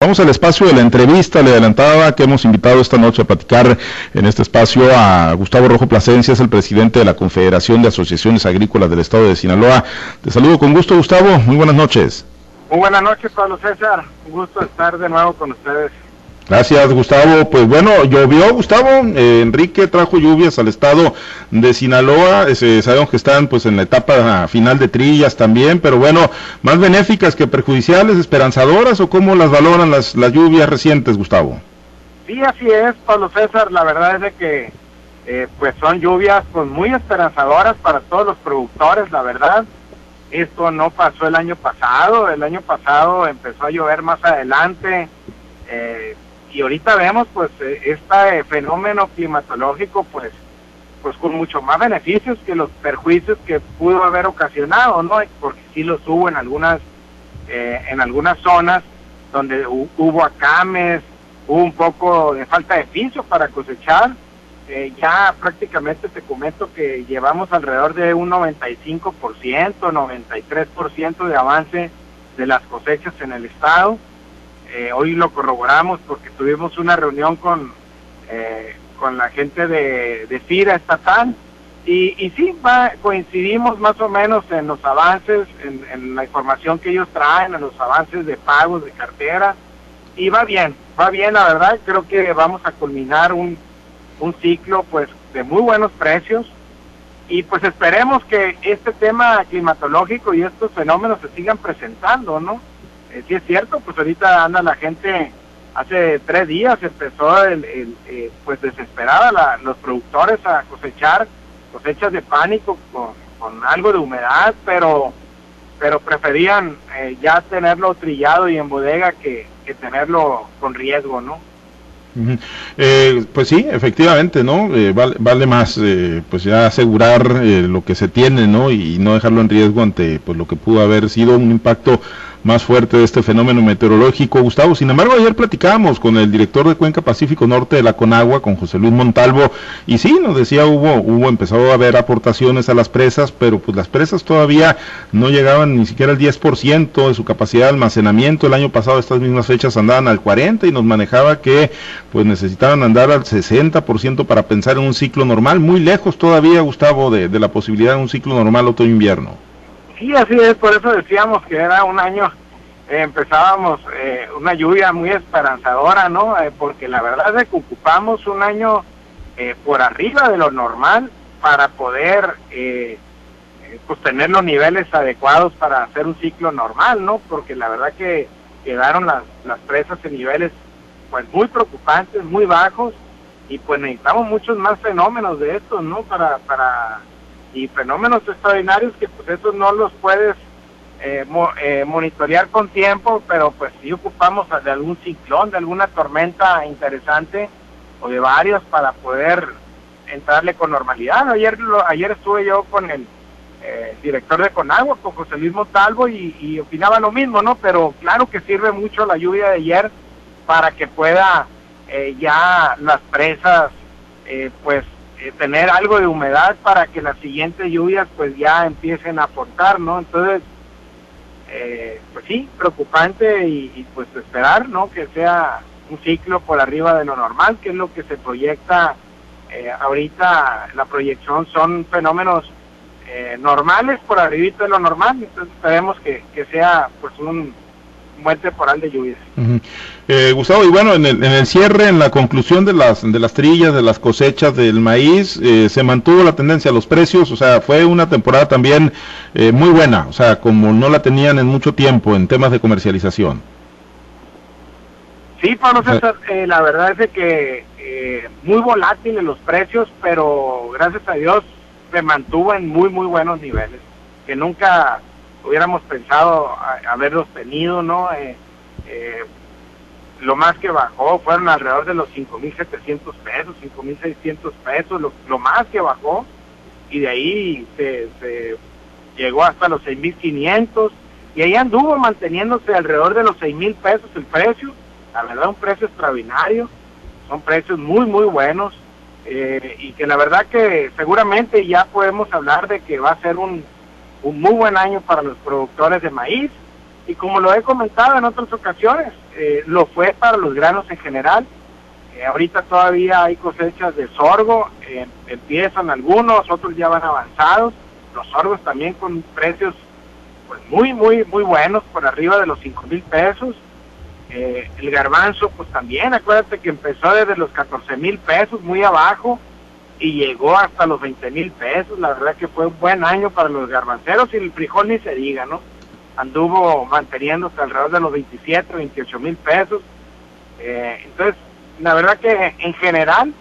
Vamos al espacio de la entrevista. Le adelantaba que hemos invitado esta noche a platicar en este espacio a Gustavo Rojo Plasencia, es el presidente de la Confederación de Asociaciones Agrícolas del Estado de Sinaloa. Te saludo con gusto, Gustavo. Muy buenas noches. Muy buenas noches, Pablo César. Un gusto estar de nuevo con ustedes. Gracias, Gustavo. Pues bueno, llovió, Gustavo. Eh, Enrique trajo lluvias al estado de Sinaloa. Eh, sabemos que están pues en la etapa final de trillas también, pero bueno, más benéficas que perjudiciales, esperanzadoras o cómo las valoran las, las lluvias recientes, Gustavo. Sí, así es, Pablo César. La verdad es de que eh, pues son lluvias pues muy esperanzadoras para todos los productores, la verdad. Esto no pasó el año pasado. El año pasado empezó a llover más adelante. Eh, y ahorita vemos pues eh, este fenómeno climatológico pues pues con mucho más beneficios que los perjuicios que pudo haber ocasionado no porque sí los hubo en algunas eh, en algunas zonas donde hubo acames hubo un poco de falta de piso para cosechar. Eh, ya prácticamente te comento que llevamos alrededor de un 95%, 93% de avance de las cosechas en el estado eh, hoy lo corroboramos porque tuvimos una reunión con, eh, con la gente de, de FIRA estatal. Y, y sí, va, coincidimos más o menos en los avances, en, la información que ellos traen, en los avances de pagos de cartera. Y va bien, va bien la verdad, creo que vamos a culminar un, un ciclo pues de muy buenos precios. Y pues esperemos que este tema climatológico y estos fenómenos se sigan presentando, ¿no? Eh, sí es cierto, pues ahorita anda la gente, hace tres días empezó el, eh, pues desesperada la, los productores a cosechar cosechas de pánico con, con algo de humedad, pero pero preferían eh, ya tenerlo trillado y en bodega que, que tenerlo con riesgo, ¿no? Eh, pues sí, efectivamente, ¿no? Eh, vale, vale, más, eh, pues ya asegurar lo que se tiene, ¿no? Y no dejarlo en riesgo ante, pues lo que pudo haber sido un impacto más fuerte de este fenómeno meteorológico, Gustavo. Sin embargo, ayer platicábamos con el director de Cuenca Pacífico Norte de la Conagua, con José Luis Montalvo, y sí, nos decía, hubo, hubo, empezado a haber aportaciones a las presas, pero pues las presas todavía no llegaban ni siquiera al 10% de su capacidad de almacenamiento. El año pasado estas mismas fechas andaban al 40% y nos manejaba que pues necesitaban andar al 60% para pensar en un ciclo normal, muy lejos todavía, Gustavo, de, de la posibilidad de un ciclo normal otoño-invierno. Sí, así es, por eso decíamos que era un año, eh, empezábamos eh, una lluvia muy esperanzadora, ¿no? Eh, porque la verdad es que ocupamos un año por arriba de lo normal para poder pues tener los niveles adecuados para hacer un ciclo normal, ¿no? Porque la verdad que quedaron las, las presas en niveles pues muy preocupantes, muy bajos, y pues necesitamos muchos más fenómenos de estos, ¿no? Para, para y fenómenos extraordinarios que pues esos no los puedes eh, eh, monitorear con tiempo, pero pues si ocupamos de algún ciclón, de alguna tormenta interesante o de varios para poder entrarle con normalidad. Ayer ayer estuve yo con el eh, director de Conagua, con José Luis Montalvo, y, y, opinaba lo mismo, ¿no? Pero claro que sirve mucho la lluvia de ayer para que pueda ya las presas, pues eh, tener algo de humedad para que las siguientes lluvias pues ya empiecen a aportar, ¿no? Entonces, eh, pues sí, preocupante y, pues esperar, ¿no? Que sea un ciclo por arriba de lo normal, que es lo que se proyecta eh, ahorita, la proyección son fenómenos normales por arriba de lo normal, entonces esperemos que, que sea pues un buen temporal de lluvias. eh, Gustavo, y bueno, en el, en el, cierre, en la conclusión de las, de las trillas, de las cosechas del maíz, eh, se mantuvo la tendencia a los precios, o sea, fue una temporada también eh, muy buena, o sea, como no la tenían en mucho tiempo en temas de comercialización. Sí, Pablo César, eh, la verdad es que eh, muy volátiles los precios, pero gracias a Dios se mantuvo en muy, muy buenos niveles, que nunca hubiéramos pensado haberlos tenido, ¿no? Eh, eh, lo más que bajó fueron alrededor de los 5.700 pesos, 5.600 pesos, lo, lo, más que bajó, y de ahí se, se llegó hasta los 6.500, y ahí anduvo manteniéndose alrededor de los 6.000 pesos el precio, la verdad un precio extraordinario, son precios muy, muy buenos, eh, y que la verdad que seguramente ya podemos hablar de que va a ser un un muy buen año para los productores de maíz y como lo he comentado en otras ocasiones, eh, lo fue para los granos en general. Eh, ahorita todavía hay cosechas de sorgo, eh, empiezan algunos, otros ya van avanzados. Los sorgos también con precios pues muy, muy, muy buenos, por arriba de los 5 mil pesos. el garbanzo, pues también, acuérdate que empezó desde los 14 mil pesos, muy abajo, y llegó hasta los 20 mil pesos. La verdad que fue un buen año para los garbanceros y el frijol ni se diga, ¿no? anduvo manteniéndose alrededor de los 27, 28 mil pesos. Eh, entonces, la verdad que en general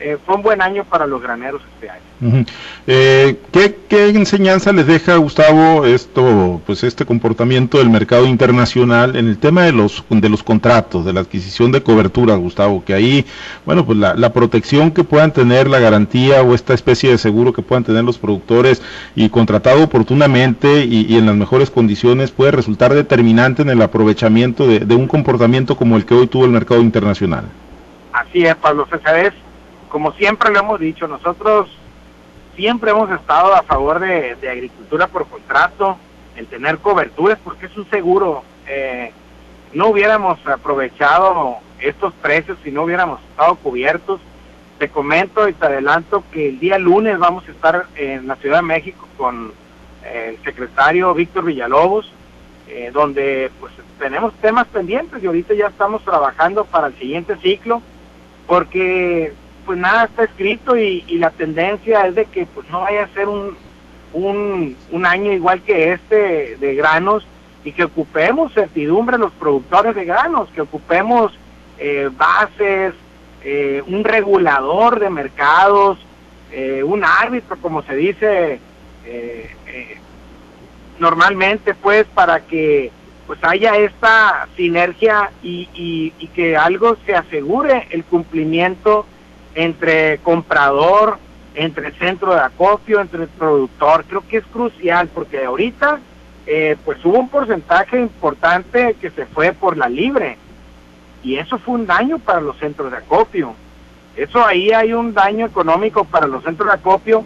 eh, fue un buen año para los graneros este año. Eh, ¿qué, enseñanza les deja Gustavo esto, pues este comportamiento del mercado internacional en el tema de los de los contratos, de la adquisición de cobertura, Gustavo? Que ahí, bueno, pues la, la protección que puedan tener, la garantía o esta especie de seguro que puedan tener los productores y contratado oportunamente y, en las mejores condiciones puede resultar determinante en el aprovechamiento de, de, un comportamiento como el que hoy tuvo el mercado internacional. Así es, Pablo César, es como siempre lo hemos dicho, nosotros siempre hemos estado a favor de, agricultura por contrato, el tener coberturas, porque es un seguro. Eh, no hubiéramos aprovechado estos precios si no hubiéramos estado cubiertos. Te comento y te adelanto que el día lunes vamos a estar en la Ciudad de México con eh, el secretario Víctor Villalobos, eh, donde pues tenemos temas pendientes y ahorita ya estamos trabajando para el siguiente ciclo, porque pues nada está escrito y, la tendencia es de que pues no vaya a ser un, un, año igual que este de granos y que ocupemos certidumbre los productores de granos, que ocupemos eh, bases, eh, un regulador de mercados, eh, un árbitro, como se dice normalmente, pues para que pues haya esta sinergia y, y, y que algo se asegure el cumplimiento entre comprador, entre centro de acopio, entre productor. Creo que es crucial porque ahorita eh, pues hubo un porcentaje importante que se fue por la libre y eso fue un daño para los centros de acopio. Eso ahí hay un daño económico para los centros de acopio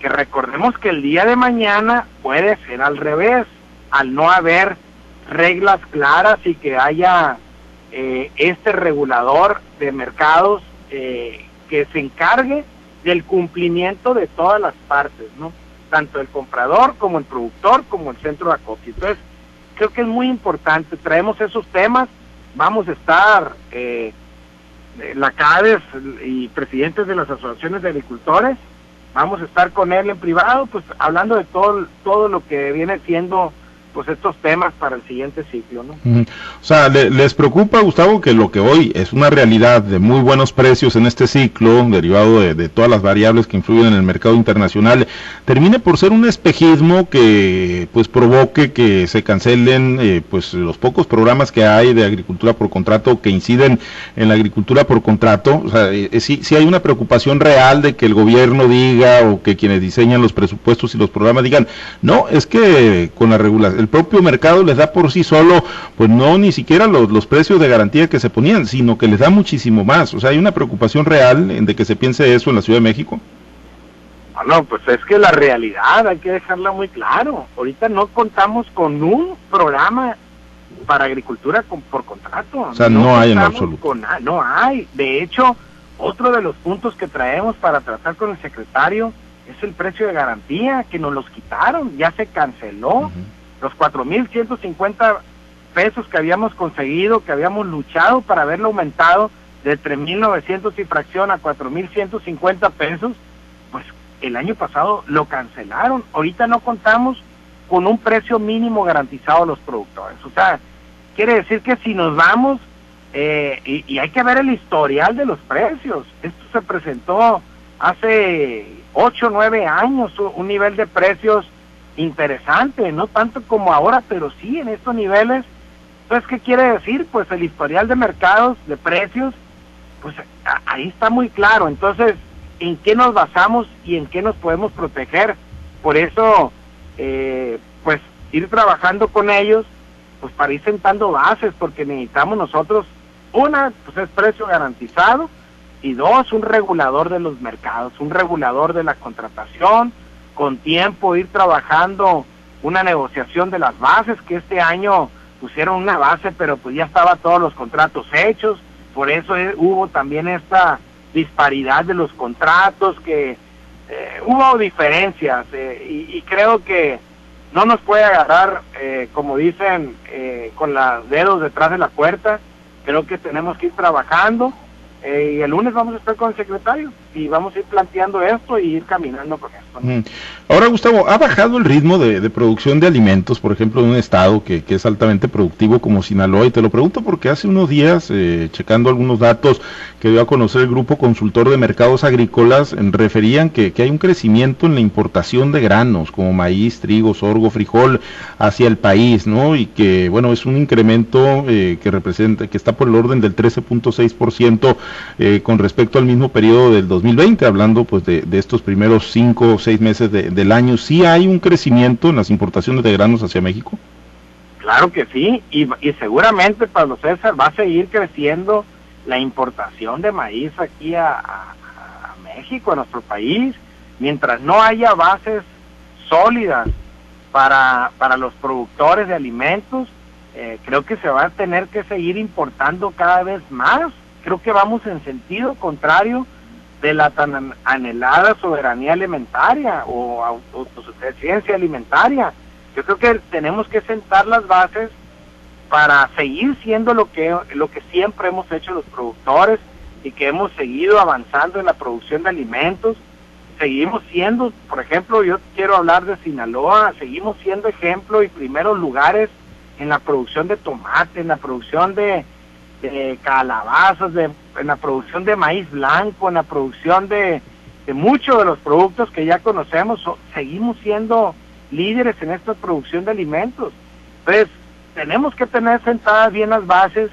que recordemos que el día de mañana puede ser al revés, al no haber reglas claras y que haya eh, este regulador de mercados eh, que se encargue del cumplimiento de todas las partes, ¿no? Tanto el comprador como el productor como el centro de acopio. Entonces, creo que es muy importante. Traemos esos temas, vamos a estar eh, la CADES y presidentes de las asociaciones de agricultores, vamos a estar con él en privado, pues hablando de todo, todo lo que viene siendo pues estos temas para el siguiente ciclo, ¿no? O sea, ¿les preocupa, Gustavo, que lo que hoy es una realidad de muy buenos precios en este ciclo, derivado de, todas las variables que influyen en el mercado internacional, termine por ser un espejismo que pues provoque que se cancelen eh, pues los pocos programas que hay de agricultura por contrato que inciden en la agricultura por contrato? O sea, eh, si, si hay una preocupación real de que el gobierno diga o que quienes diseñan los presupuestos y los programas digan, no, es que con la regulación el propio mercado les da por sí solo, pues no ni siquiera los, los precios de garantía que se ponían, sino que les da muchísimo más. O sea, hay una preocupación real en de que se piense eso en la Ciudad de México. No, pues es que la realidad hay que dejarla muy claro. Ahorita no contamos con un programa para agricultura por contrato. O sea, no, hay en absoluto. no hay. De hecho, otro de los puntos que traemos para tratar con el secretario es el precio de garantía, que nos los quitaron, ya se canceló los 4.150 pesos que habíamos conseguido, que habíamos luchado para haberlo aumentado de 3.900 y fracción a 4.150 pesos, pues el año pasado lo cancelaron. Ahorita no contamos con un precio mínimo garantizado a los productores. O sea, quiere decir que si nos vamos, eh, y, y, hay que ver el historial de los precios, esto se presentó hace 8 o 9 años, un nivel de precios interesante, no tanto como ahora, pero sí en estos niveles. Entonces, ¿qué quiere decir? Pues el historial de mercados, de precios, pues ahí está muy claro. Entonces, ¿en qué nos basamos y en qué nos podemos proteger? Por eso, eh, pues ir trabajando con ellos, pues para ir sentando bases, porque necesitamos nosotros, una, pues es precio garantizado, y dos, un regulador de los mercados, un regulador de la contratación, con tiempo ir trabajando una negociación de las bases que este año pusieron una base, pero pues ya estaba todos los contratos hechos, por eso eh, hubo también esta disparidad de los contratos, que eh, hubo diferencias eh, y, y, creo que no nos puede agarrar, como dicen, con los dedos detrás de la puerta, creo que tenemos que ir trabajando eh, y el lunes vamos a estar con el secretario y vamos a ir planteando esto y ir caminando con esto. Ahora, Gustavo, ¿ha bajado el ritmo de, producción de alimentos, por ejemplo, en un estado que, es altamente productivo como Sinaloa? Y te lo pregunto porque hace unos días, eh, checando algunos datos que dio a conocer el Grupo Consultor de Mercados Agrícolas, referían que, hay un crecimiento en la importación de granos como maíz, trigo, sorgo, frijol hacia el país, ¿no? Y que, bueno, es un incremento eh, que representa, que está por el orden del 13.6% eh, con respecto al mismo periodo del 2020, hablando pues de, estos primeros cinco o seis meses del año, ¿sí hay un crecimiento en las importaciones de granos hacia México? Claro que sí, y, seguramente Pablo César va a seguir creciendo la importación de maíz aquí a, México, a nuestro país, mientras no haya bases sólidas para, para los productores de alimentos, eh, creo que se va a tener que seguir importando cada vez más creo que vamos en sentido contrario de la tan anhelada soberanía alimentaria o autosuficiencia alimentaria. Yo creo que tenemos que sentar las bases para seguir siendo lo que, lo que siempre hemos hecho los productores y que hemos seguido avanzando en la producción de alimentos. Seguimos siendo, por ejemplo, yo quiero hablar de Sinaloa, seguimos siendo ejemplo y primeros lugares en la producción de tomate, en la producción de, de calabazas, de, en la producción de maíz blanco, en la producción de, muchos de los productos que ya conocemos, seguimos siendo líderes en esta producción de alimentos. Entonces, tenemos que tener sentadas bien las bases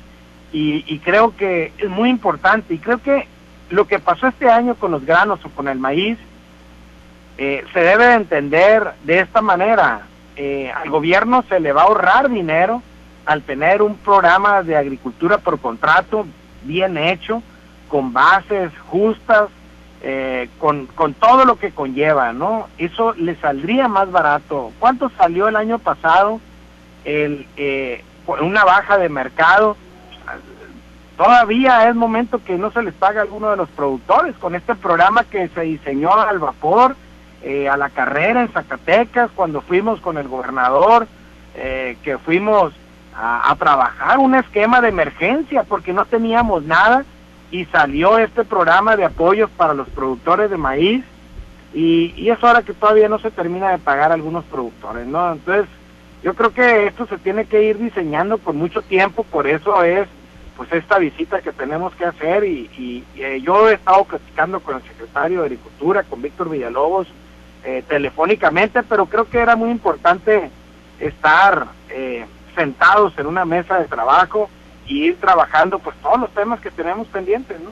y, creo que es muy importante. Y creo que lo que pasó este año con los granos o con el maíz eh, se debe entender de esta manera. Eh, al gobierno se le va a ahorrar dinero al tener un programa de agricultura por contrato bien hecho, con bases justas, eh, con, con todo lo que conlleva, ¿no? Eso le saldría más barato. ¿Cuánto salió el año pasado el, eh, una baja de mercado? Todavía es momento que no se les paga a alguno de los productores con este programa que se diseñó al vapor, eh, a la carrera en Zacatecas, cuando fuimos con el gobernador, eh, que fuimos a, trabajar un esquema de emergencia porque no teníamos nada y salió este programa de apoyos para los productores de maíz y, y es hora que todavía no se termina de pagar algunos productores, ¿no? Entonces, yo creo que esto se tiene que ir diseñando con mucho tiempo, por eso es pues esta visita que tenemos que hacer y, y, eh, yo he estado platicando con el secretario de Agricultura, con Víctor Villalobos, eh, telefónicamente, pero creo que era muy importante estar eh, sentados en una mesa de trabajo y ir trabajando pues todos los temas que tenemos pendientes, ¿no?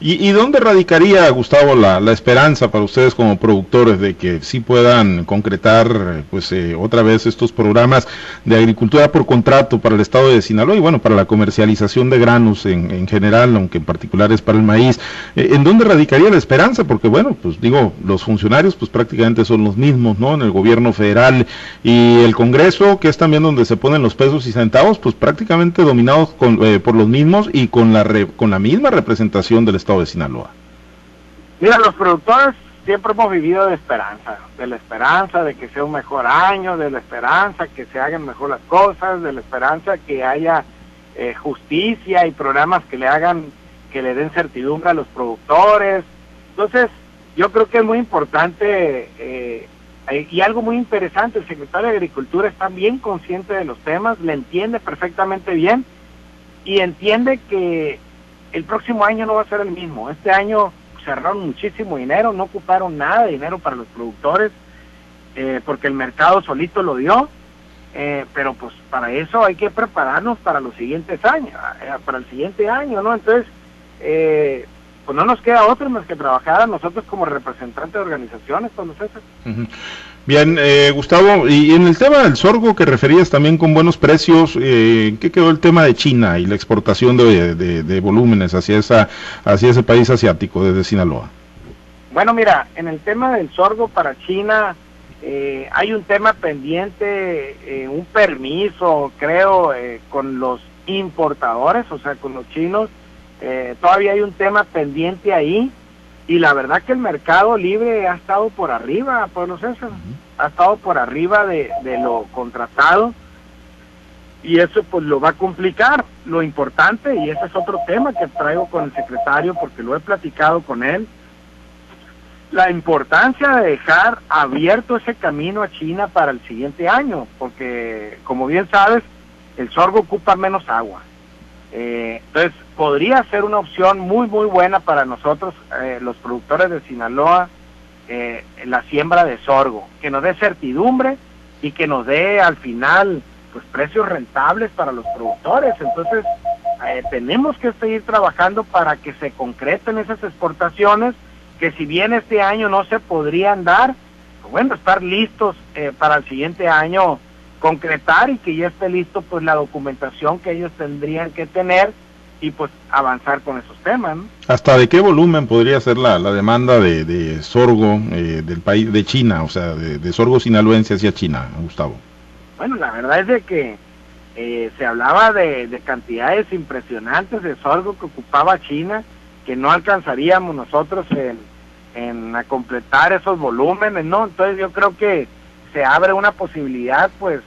¿Y, dónde radicaría, Gustavo, la, esperanza para ustedes como productores de que sí puedan concretar, pues, eh, otra vez estos programas de agricultura por contrato para el estado de Sinaloa y, bueno, para la comercialización de granos en, general, aunque en particular es para el maíz? Eh, ¿En dónde radicaría la esperanza? Porque, bueno, pues digo, los funcionarios, pues prácticamente son los mismos, ¿no? En el gobierno federal y el Congreso, que es también donde se ponen los pesos y centavos, pues prácticamente dominados eh, por los mismos y con la, con la misma representación del estado de Sinaloa? Mira, los productores siempre hemos vivido de esperanza, de la esperanza de que sea un mejor año, de la esperanza que se hagan mejor las cosas, de la esperanza que haya eh, justicia y programas que le hagan, que le den certidumbre a los productores. Entonces, yo creo que es muy importante eh, y algo muy interesante, el secretario de Agricultura está bien consciente de los temas, le entiende perfectamente bien y entiende que el próximo año no va a ser el mismo. Este año cerraron muchísimo dinero, no ocuparon nada de dinero para los productores, eh, porque el mercado solito lo dio, eh, pero pues para eso hay que prepararnos para los siguientes años, eh, para el siguiente año, ¿no? Entonces, pues no nos queda otro más que trabajar a nosotros como representantes de organizaciones, con los Bien, eh, Gustavo, y en el tema del sorgo que referías también con buenos precios, eh, ¿qué quedó el tema de China y la exportación de, volúmenes hacia, esa, ese país asiático desde Sinaloa? Bueno, mira, en el tema del sorgo para China, eh, hay un tema pendiente, eh, un permiso, creo, eh, con los importadores, o sea, con los chinos. todavía hay un tema pendiente ahí. Y la verdad que el mercado libre ha estado por arriba, Pablo César. Ha estado por arriba de, de lo contratado. Y eso pues lo va a complicar. Lo importante, y ese es otro tema que traigo con el secretario porque lo he platicado con él, la importancia de dejar abierto ese camino a China para el siguiente año, porque como bien sabes, el sorgo ocupa menos agua. Eh, entonces, podría ser una opción muy, muy buena para nosotros, eh, los productores de Sinaloa, eh, la siembra de sorgo, que nos dé certidumbre y que nos dé al final pues precios rentables para los productores. Entonces, tenemos que seguir trabajando para que se concreten esas exportaciones que si bien este año no se podrían dar, pues bueno, estar listos eh, para el siguiente año concretar y que ya esté listo pues la documentación que ellos tendrían que tener y pues avanzar con esos temas. ¿Hasta de qué volumen podría ser la, la demanda de, sorgo eh, del país de China, o sea, de, sorgo sinaloense hacia China, Gustavo? Bueno, la verdad es de que eh, se hablaba de, de cantidades impresionantes de sorgo que ocupaba China, que no alcanzaríamos nosotros en, en a completar esos volúmenes, ¿no? Entonces yo creo que se abre una posibilidad, pues,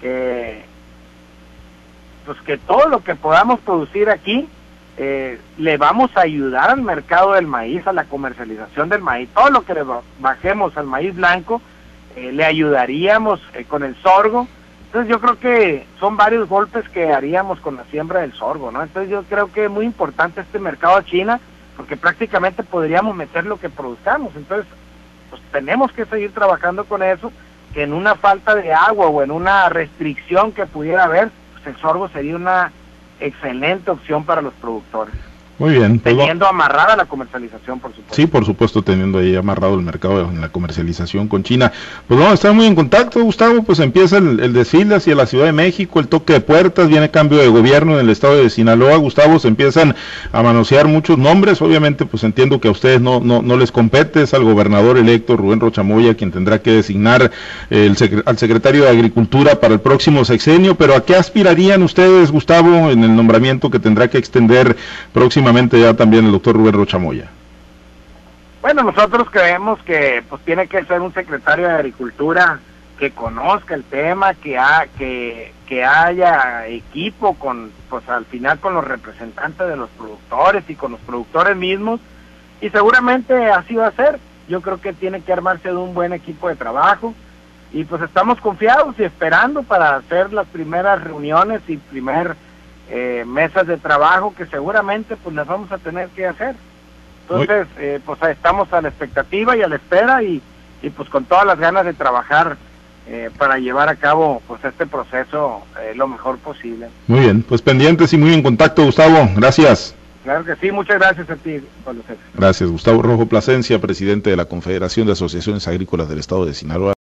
que, pues que todo lo que podamos producir aquí, eh, le vamos a ayudar al mercado del maíz, a la comercialización del maíz, todo lo que le bajemos al maíz blanco, eh, le ayudaríamos eh, con el sorgo, entonces yo creo que son varios golpes que haríamos con la siembra del sorgo, ¿no? Entonces yo creo que es muy importante este mercado a China, porque prácticamente podríamos meter lo que produzcamos. Entonces, pues tenemos que seguir trabajando con eso, que en una falta de agua o en una restricción que pudiera haber, pues el sorgo sería una excelente opción para los productores. Muy bien. Pues teniendo amarrada la comercialización, por supuesto. Sí, por supuesto, teniendo ahí amarrado el mercado en la comercialización con China. Pues vamos a estar muy en contacto, Gustavo. Pues empieza el, desfile hacia la Ciudad de México, el toque de puertas, viene cambio de gobierno en el estado de Sinaloa. Gustavo, se empiezan a manosear muchos nombres. Obviamente, pues entiendo que a ustedes no, no, no les compete, es al gobernador electo Rubén Rochamoya quien tendrá que designar el al secretario de Agricultura para el próximo sexenio. Pero ¿a qué aspirarían ustedes, Gustavo, en el nombramiento que tendrá que extender próximamente? ya también el doctor Rubén Rochamoya? Bueno, nosotros creemos que pues tiene que ser un secretario de Agricultura que conozca el tema, que, ha, que, que haya equipo con, pues al final con los representantes de los productores y con los productores mismos, y seguramente así va a ser. Yo creo que tiene que armarse de un buen equipo de trabajo, y pues estamos confiados y esperando para hacer las primeras reuniones y primer eh, mesas de trabajo que seguramente pues las vamos a tener que hacer. Entonces, eh, pues estamos a la expectativa y a la espera y, y pues con todas las ganas de trabajar eh, para llevar a cabo pues este proceso lo mejor posible. Muy bien, pues pendientes y muy en contacto, Gustavo. Gracias. Claro que sí, muchas gracias a ti, Gracias, Gustavo Rojo Plasencia, presidente de la Confederación de Asociaciones Agrícolas del Estado de Sinaloa.